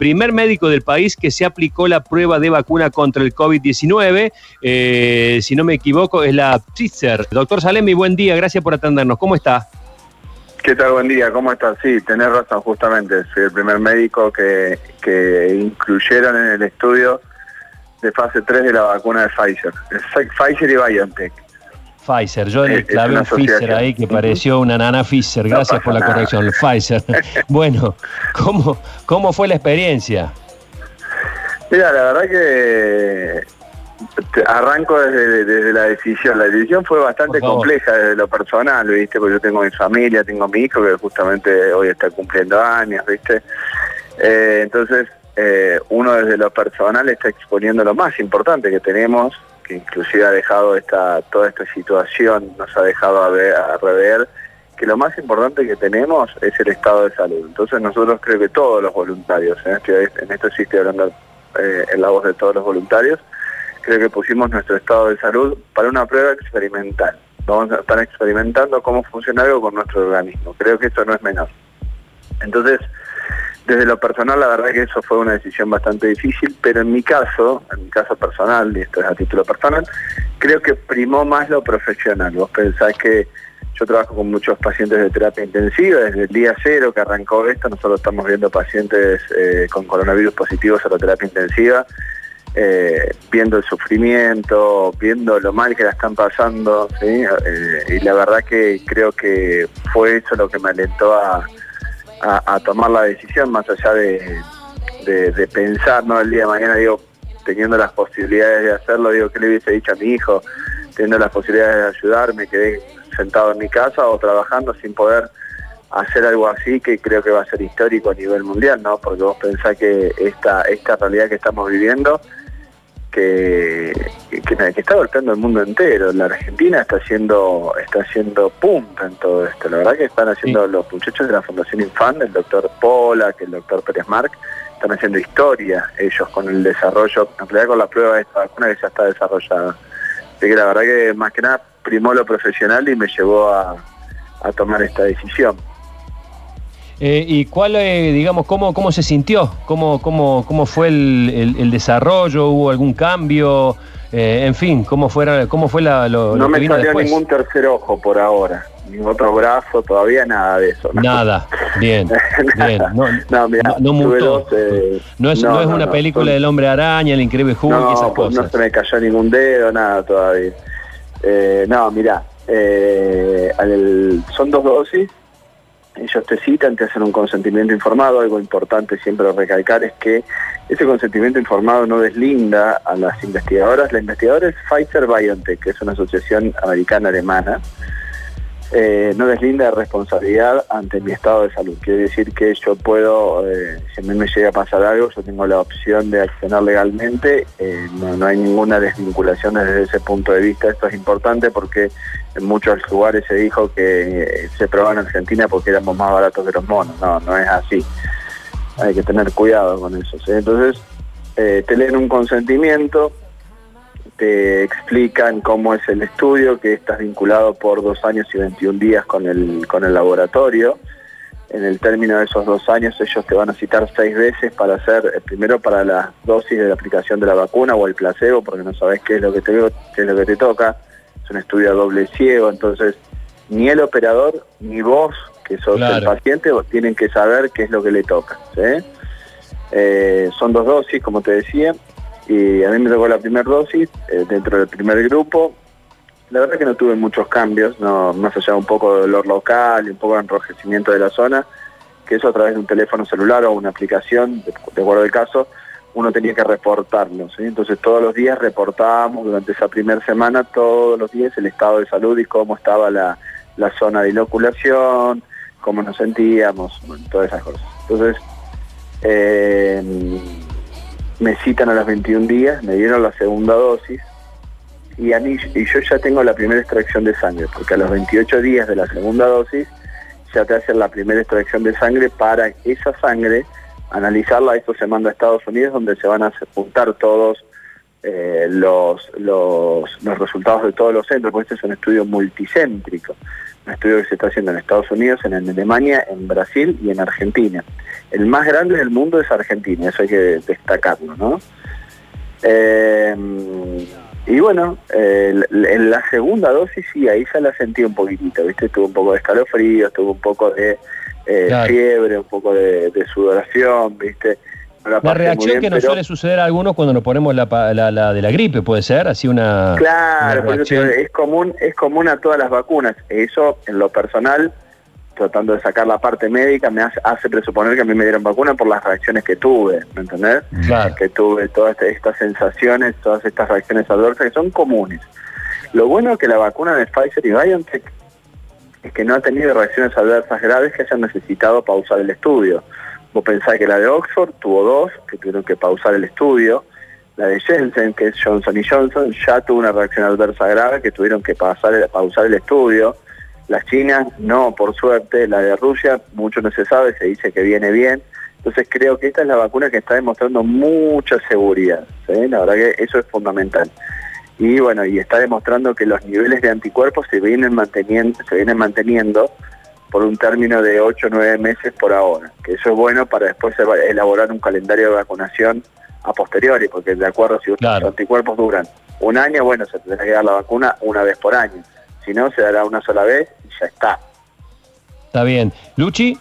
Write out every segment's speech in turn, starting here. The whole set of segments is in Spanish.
primer médico del país que se aplicó la prueba de vacuna contra el COVID-19. Eh, si no me equivoco, es la Pfizer. Doctor Salemi, buen día, gracias por atendernos. ¿Cómo está? ¿Qué tal? Buen día, ¿cómo estás? Sí, tenés razón, justamente. Soy el primer médico que, que incluyeron en el estudio de fase 3 de la vacuna de Pfizer. Pfizer y BioNTech. Pfizer, yo le clavé un Pfizer ahí que pareció una nana Pfizer, gracias por la corrección, Pfizer. bueno, ¿cómo, ¿cómo fue la experiencia? Mira, la verdad que arranco desde, la decisión. La decisión fue bastante compleja desde lo personal, ¿viste? Porque yo tengo mi familia, tengo mi hijo que justamente hoy está cumpliendo años, ¿viste? Eh, entonces, eh, uno desde lo personal está exponiendo lo más importante que tenemos, inclusive ha dejado esta toda esta situación, nos ha dejado a, ver, a rever que lo más importante que tenemos es el estado de salud. Entonces nosotros creo que todos los voluntarios, en, este, esto sí estoy hablando eh, en la voz de todos los voluntarios, creo que pusimos nuestro estado de salud para una prueba experimental. Vamos a estar experimentando cómo funciona algo con nuestro organismo. Creo que esto no es menor. Entonces, desde lo personal, la verdad que eso fue una decisión bastante difícil, pero en mi caso, en mi caso personal, y esto es a título personal, creo que primó más lo profesional. Vos pensás que yo trabajo con muchos pacientes de terapia intensiva, desde el día cero que arrancó esto, nosotros estamos viendo pacientes eh, con coronavirus positivos a la terapia intensiva, eh, viendo el sufrimiento, viendo lo mal que la están pasando, eh, y la verdad que creo que fue eso lo que me alentó a, tomar la decisión, más allá de, pensar, ¿no? El día de mañana, digo, teniendo las posibilidades de hacerlo, digo, ¿qué le hubiese dicho a mi hijo? Teniendo las posibilidades de ayudarme, quedé sentado en mi casa o trabajando sin poder hacer algo así que creo que va a ser histórico a nivel mundial, ¿no? Porque vos pensás que esta, esta realidad que estamos viviendo que, que, está golpeando el mundo entero. La Argentina está haciendo, está haciendo punta en todo esto. La verdad que están haciendo los muchachos de la Fundación Infan, el doctor Pola, que el doctor Pérez Marc, están haciendo historia ellos con el desarrollo, en realidad con la prueba de esta vacuna que ya está desarrollada. Así que la verdad que más que nada primó lo profesional y me llevó a tomar esta decisión. Eh, ¿Y cuál, eh, digamos, cómo, cómo se sintió? ¿Cómo, cómo, cómo fue el, desarrollo? ¿Hubo algún cambio? Eh, en fin, ¿cómo, fuera, cómo fue la, lo, No me salió ningún tercer ojo por ahora, ni otro brazo, todavía nada de eso. Nada, bien, bien. No, no, no, mutó. no es, no, es una película del hombre araña, el increíble Hulk y esas pues cosas. No se me cayó ningún dedo, nada todavía. no, mirá, son dos dosis ellos te citan, te hacen un consentimiento informado, algo importante siempre recalcar es que ese consentimiento informado no deslinda a las investigadoras, la investigadora es Pfizer BioNTech, que es una asociación americana-alemana, eh, no deslinda de responsabilidad ante mi estado de salud. Quiere decir que yo puedo, eh, si a mí me llega a pasar algo, yo tengo la opción de accionar legalmente, eh, no, hay ninguna desvinculación desde ese punto de vista. Esto es importante porque en muchos lugares se dijo que se probaba en Argentina porque éramos más baratos que los monos. No, no es así. Hay que tener cuidado con eso. Entonces, te leen un consentimiento, te explican cómo es el estudio, que estás vinculado por dos años y 21 días con el, con el laboratorio. En el término de esos dos años ellos te van a citar seis veces para hacer, eh, primero para la dosis de la aplicación de la vacuna o el placebo, porque no sabes qué es lo que te, qué es lo que te toca. Es un estudio a doble ciego, entonces ni el operador ni vos, que sos el paciente, tienen que saber qué es lo que le toca. Eh, son dos dosis, como te decía, y a mí me tocó la primera dosis eh, dentro del primer grupo. La verdad que no tuve muchos cambios, no, más allá de un poco de dolor local y un poco de enrojecimiento de la zona, que eso a través de un teléfono celular o una aplicación, de, acuerdo al caso, uno tenía que reportarlo. Entonces todos los días reportábamos durante esa primera semana, todos los días el estado de salud y cómo estaba la, zona de inoculación, cómo nos sentíamos, todas esas cosas. Entonces, eh, me citan a los 21 días, me dieron la segunda dosis y, a mí, y yo ya tengo la primera extracción de sangre, porque a los 28 días de la segunda dosis ya te hacen la primera extracción de sangre para esa sangre analizarla, esto se manda a Estados Unidos donde se van a juntar todos eh, los, los, los resultados de todos los centros, porque este es un estudio multicéntrico, un estudio que se está haciendo en Estados Unidos, en Alemania, en Brasil y en Argentina. El más grande del mundo es Argentina, eso hay que destacarlo, ¿no? Eh, y bueno, en la segunda dosis sí, ahí ya la sentí un poquitito, ¿viste? Tuvo un poco de escalofrío, tuvo un poco de eh, fiebre, un poco de, sudoración, ¿viste? La, reacción que nos suele suceder a algunos cuando nos ponemos la, de la gripe, puede ser, así una. Claro, es común, es común a todas las vacunas. Eso, en lo personal, tratando de sacar la parte médica, me hace, presuponer que a mí me dieron vacuna por las reacciones que tuve, ¿me entendés? Que tuve todas estas sensaciones, todas estas reacciones adversas que son comunes. Lo bueno que la vacuna de Pfizer y BioNTech es que no ha tenido reacciones adversas graves que hayan necesitado pausar el estudio. Vos pensás que la de Oxford tuvo dos, que tuvieron que pausar el estudio. La de Jensen, que es Johnson Johnson, ya tuvo una reacción adversa grave que tuvieron que pausar el estudio. Las chinas, no, por suerte. La de Rusia, mucho no se sabe, se dice que viene bien. Entonces creo que esta es la vacuna que está demostrando mucha seguridad. La verdad que eso es fundamental. Y bueno, y está demostrando que los niveles de anticuerpos se vienen manteniendo, se vienen manteniendo por un término de 8 o 9 meses por ahora, que eso es bueno para después elaborar un calendario de vacunación a posteriori, porque de acuerdo si los anticuerpos duran un año, bueno, se tendrá que dar la vacuna una vez por año, si no, se dará una sola vez y ya está. Está bien. Luchi.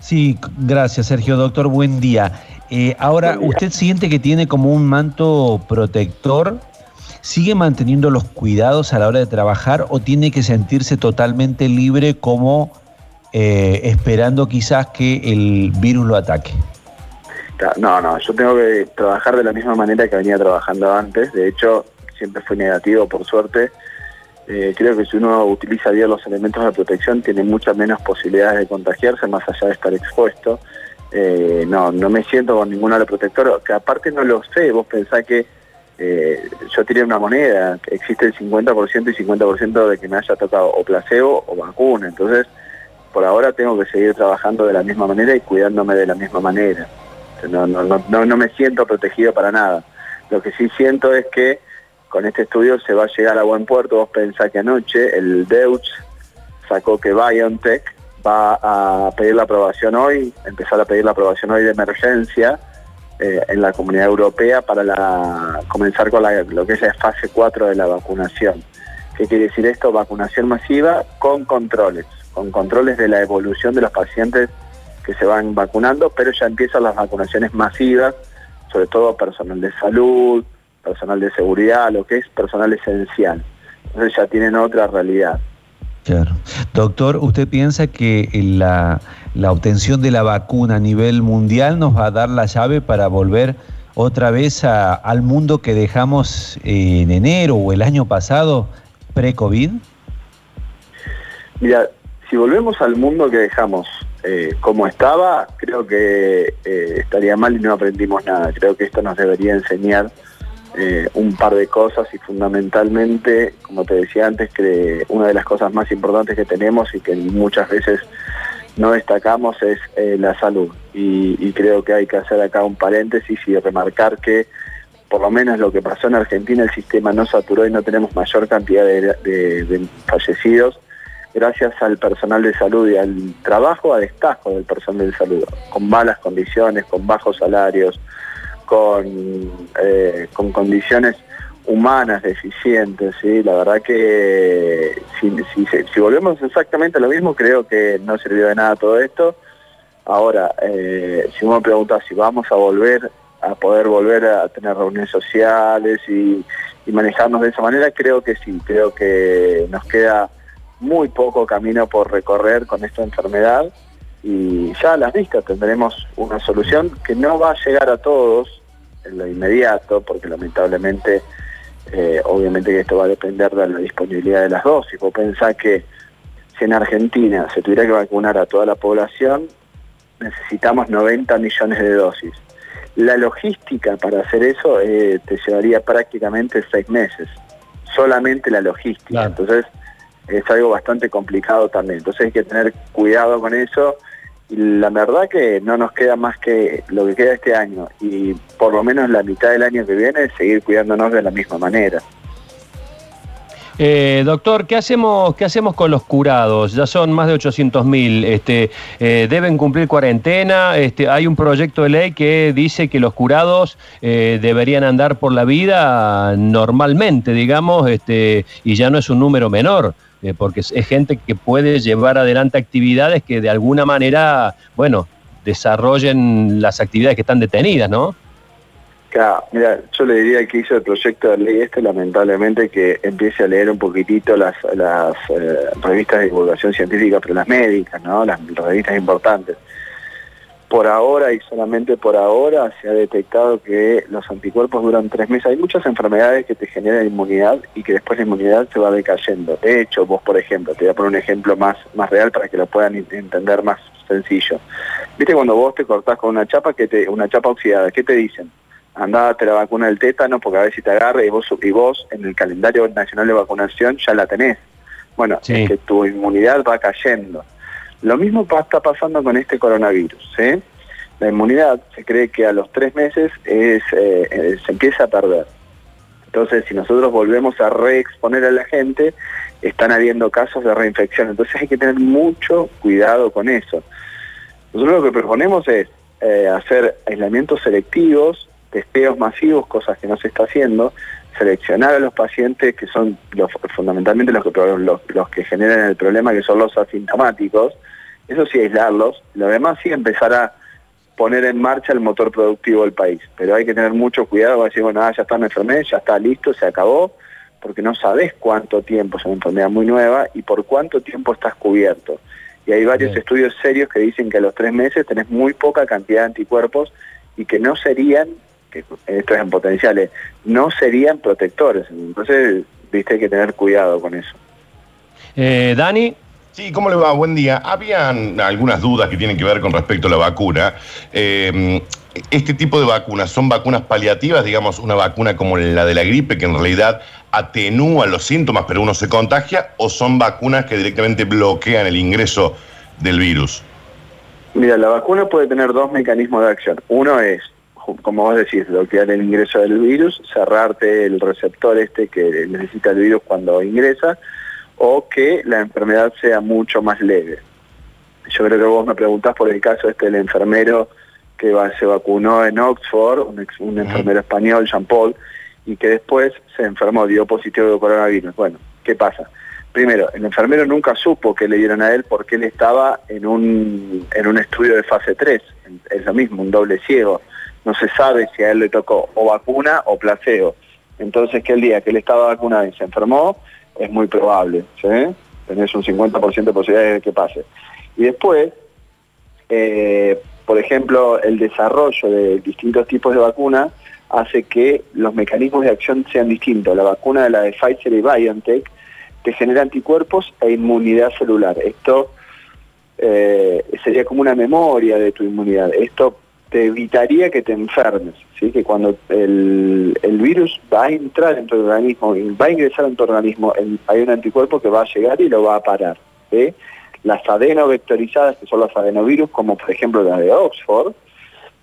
Sí, gracias Sergio, doctor, buen día. Eh, ahora, ¿usted siente que tiene como un manto protector? ¿Sigue manteniendo los cuidados a la hora de trabajar o tiene que sentirse totalmente libre como eh, esperando quizás que el virus lo ataque. No, no, yo tengo que trabajar de la misma manera que venía trabajando antes. De hecho, siempre fui negativo, por suerte. Eh, creo que si uno utiliza bien los elementos de protección, tiene muchas menos posibilidades de contagiarse, más allá de estar expuesto. Eh, no, no me siento con ningún hora protector, que aparte no lo sé. Vos pensás que yo tiré una moneda, existe el 50% y 50% de que me haya tocado o placebo o vacuna. Entonces, por ahora tengo que seguir trabajando de la misma manera y cuidándome de la misma manera. No, no, no, no me siento protegido para nada. Lo que sí siento es que con este estudio se va a llegar a buen puerto. Vos pensás que anoche el Deutsch sacó que BioNTech va a pedir la aprobación hoy, empezar a pedir la aprobación hoy de emergencia eh, en la comunidad europea para comenzar con lo que es la fase 4 de la vacunación. ¿Qué quiere decir esto? Vacunación masiva con controles con controles de la evolución de los pacientes que se van vacunando, pero ya empiezan las vacunaciones masivas, sobre todo personal de salud, personal de seguridad, lo que es personal esencial. Entonces ya tienen otra realidad. Claro. Doctor, ¿usted piensa que la, obtención de la vacuna a nivel mundial nos va a dar la llave para volver otra vez al mundo que dejamos en enero o el año pasado, pre-COVID? Mira, si volvemos al mundo que dejamos eh, como estaba, creo que eh, estaría mal y no aprendimos nada. Creo que esto nos debería enseñar eh, un par de cosas y fundamentalmente, como te decía antes, que una de las cosas más importantes que tenemos y que muchas veces no destacamos es la salud. Y, creo que hay que hacer acá un paréntesis y remarcar que por lo menos lo que pasó en Argentina, el sistema no saturó y no tenemos mayor cantidad de fallecidos gracias al personal de salud y al trabajo a destajo del personal de salud, con malas condiciones, con bajos salarios, con, eh, con condiciones humanas deficientes, ¿sí? la verdad que si, volvemos exactamente a lo mismo, creo que no sirvió de nada todo esto. Ahora, eh, si uno pregunta si vamos a volver a poder volver a tener reuniones sociales y manejarnos de esa manera, creo que sí, creo que nos queda muy poco camino por recorrer con esta enfermedad y ya a las vistas tendremos una solución que no va a llegar a todos en lo inmediato, porque lamentablemente, eh, obviamente que esto va a depender de la disponibilidad de las dosis. Vos pensás que si en Argentina se tuviera que vacunar a toda la población, necesitamos 90 millones de dosis. La logística para hacer eso eh, te llevaría prácticamente seis meses, solamente la logística. Entonces, es algo bastante complicado también. Entonces hay que tener cuidado con eso Y la verdad que no nos queda más que lo que queda este año y por lo menos la mitad del año que viene seguir cuidándonos de la misma manera. Eh, doctor, ¿qué hacemos, ¿qué hacemos con los curados? Ya son más de 800 mil. Este, eh, ¿Deben cumplir cuarentena? Este, hay un proyecto de ley que dice que los curados eh, deberían andar por la vida normalmente, digamos, este, y ya no es un número menor. Porque es gente que puede llevar adelante actividades que de alguna manera, bueno, desarrollen las actividades que están detenidas, ¿no? Claro, mira, yo le diría que hizo el proyecto de ley este, lamentablemente, que empiece a leer un poquitito las, las eh, revistas de divulgación científica, pero las médicas, ¿no? Las, revistas importantes. Por ahora y solamente por ahora se ha detectado que los anticuerpos duran tres meses. Hay muchas enfermedades que te generan inmunidad y que después la inmunidad se va decayendo. De hecho, vos, por ejemplo, te voy a poner un ejemplo más, más real para que lo puedan entender más sencillo. Viste cuando vos te cortás con una chapa, que te, una chapa oxidada, ¿qué te dicen? andate la vacuna del tétano porque a ver si te agarra y vos, y vos en el calendario nacional de vacunación ya la tenés. Bueno, es que tu inmunidad va cayendo. Lo mismo está pasando con este coronavirus. La inmunidad se cree que a los tres meses es, eh, eh, se empieza a perder. Entonces, si nosotros volvemos a reexponer a la gente, están habiendo casos de reinfección. Entonces hay que tener mucho cuidado con eso. Nosotros lo que proponemos es eh, hacer aislamientos selectivos testeos masivos, cosas que no se está haciendo, seleccionar a los pacientes que son fundamentalmente los, que generan el problema, que son los asintomáticos, eso sí aislarlos, lo demás sí empezar a poner en marcha el motor productivo del país, pero hay que tener mucho cuidado, decir, bueno, ah, ya está, me enfermé, ya está listo, se acabó, porque no sabes cuánto tiempo es una enfermedad muy nueva y por cuánto tiempo estás cubierto. Y hay varios estudios serios que dicen que a los tres meses tenés muy poca cantidad de anticuerpos y que no serían que estos en potenciales, no serían protectores. Entonces, viste, hay que tener cuidado con eso. Eh, Dani. Sí, ¿cómo le va? Buen día. Habían algunas dudas que tienen que ver con respecto a la vacuna. Eh, este tipo de vacunas son vacunas paliativas, digamos, una vacuna como la de la gripe, que en realidad atenúa los síntomas, pero uno se contagia, o son vacunas que directamente bloquean el ingreso del virus? Mira, la vacuna puede tener dos mecanismos de acción. Uno es como vos decís, bloquear el ingreso del virus, cerrarte el receptor este que necesita el virus cuando ingresa, o que la enfermedad sea mucho más leve. Yo creo que vos me preguntás por el caso este del enfermero que se vacunó en Oxford, un, enfermero español, Jean Paul, y que después se enfermó, dio positivo de coronavirus. Bueno, ¿qué pasa? Primero, el enfermero nunca supo que le dieron a él porque él estaba en un, en un estudio de fase 3, es lo mismo, un doble ciego no se sabe si a él le tocó o vacuna o placebo. Entonces que el día que él estaba vacunado y se enfermó, es muy probable, ¿sí? Tenés un 50% de posibilidades de que pase. Y después, eh, por ejemplo, el desarrollo de distintos tipos de vacunas hace que los mecanismos de acción sean distintos. La vacuna de la de Pfizer y BioNTech te genera anticuerpos e inmunidad celular. Esto eh, sería como una memoria de tu inmunidad. Esto te evitaría que te enfermes, ¿sí? que cuando el, virus va a entrar en tu organismo, va a ingresar en tu organismo, hay un anticuerpo que va a llegar y lo va a parar. Las adenovectorizadas, que son los adenovirus, como por ejemplo la de Oxford,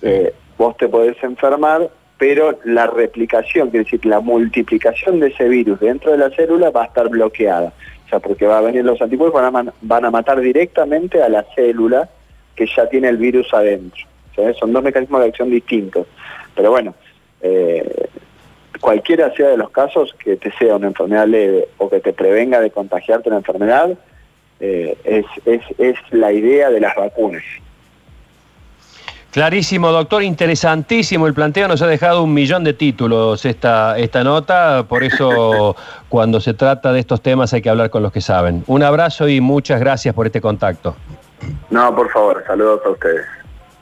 eh, vos te podés enfermar, pero la replicación, quiere decir, la multiplicación de ese virus dentro de la célula va a estar bloqueada. O sea, porque va a venir los anticuerpos, van a, van a matar directamente a la célula que ya tiene el virus adentro. Son dos mecanismos de acción distintos. Pero bueno, eh, cualquiera sea de los casos, que te sea una enfermedad leve o que te prevenga de contagiarte una enfermedad, eh, es, es, es la idea de las vacunas. Clarísimo, doctor, interesantísimo el planteo, nos ha dejado un millón de títulos esta, esta nota, por eso cuando se trata de estos temas hay que hablar con los que saben. Un abrazo y muchas gracias por este contacto. No, por favor, saludos a ustedes.